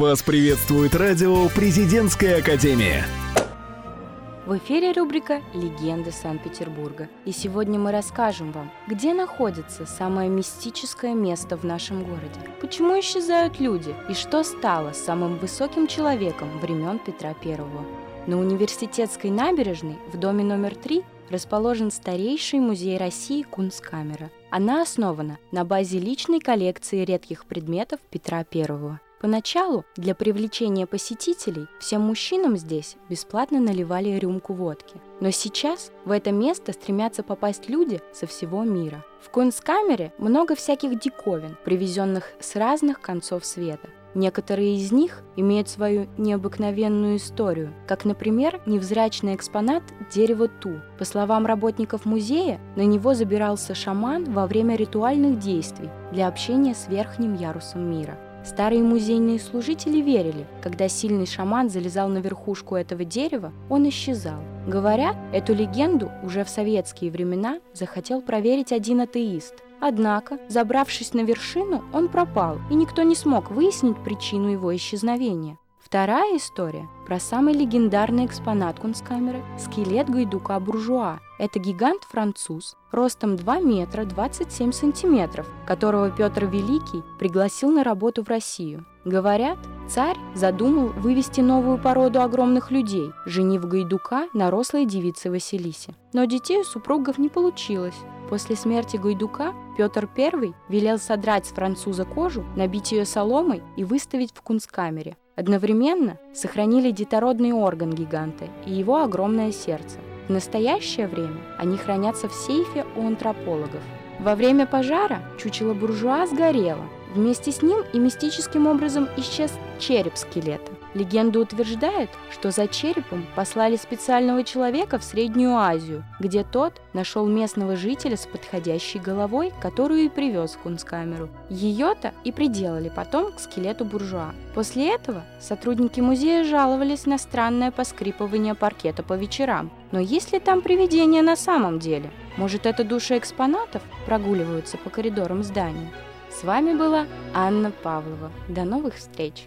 Вас приветствует радио «Президентская академия». В эфире рубрика «Легенды Санкт-Петербурга». И сегодня мы расскажем вам, где находится самое мистическое место в нашем городе, почему исчезают люди и что стало самым высоким человеком времен Петра I. На университетской набережной в доме номер 3 расположен старейший музей России Кунсткамера. Она основана на базе личной коллекции редких предметов Петра I. Поначалу для привлечения посетителей всем мужчинам здесь бесплатно наливали рюмку водки. Но сейчас в это место стремятся попасть люди со всего мира. В Кунсткамере много всяких диковин, привезенных с разных концов света. Некоторые из них имеют свою необыкновенную историю, как, например, невзрачный экспонат дерева ту. По словам работников музея, на него забирался шаман во время ритуальных действий для общения с верхним ярусом мира. Старые музейные служители верили, когда сильный шаман залезал на верхушку этого дерева, он исчезал. Говорят, эту легенду уже в советские времена захотел проверить один атеист. Однако, забравшись на вершину, он пропал, и никто не смог выяснить причину его исчезновения. Вторая история про самый легендарный экспонат Кунсткамеры – скелет Гайдука-буржуа. Это гигант-француз, ростом 2 метра 27 сантиметров, которого Петр Великий пригласил на работу в Россию. Говорят, царь задумал вывести новую породу огромных людей, женив Гайдука на рослой девице Василисе. Но детей у супругов не получилось. После смерти Гайдука Петр I велел содрать с француза кожу, набить ее соломой и выставить в кунсткамере. Одновременно сохранили детородный орган гиганта и его огромное сердце. В настоящее время они хранятся в сейфе у антропологов. Во время пожара чучело буржуа сгорело. Вместе с ним и мистическим образом исчез череп скелета. Легенда утверждает, что за черепом послали специального человека в Среднюю Азию, где тот нашел местного жителя с подходящей головой, которую и привез в Кунсткамеру. Ее-то и приделали потом к скелету буржуа. После этого сотрудники музея жаловались на странное поскрипывание паркета по вечерам. Но есть ли там привидения на самом деле? Может, это души экспонатов прогуливаются по коридорам здания? С вами была Анна Павлова. До новых встреч!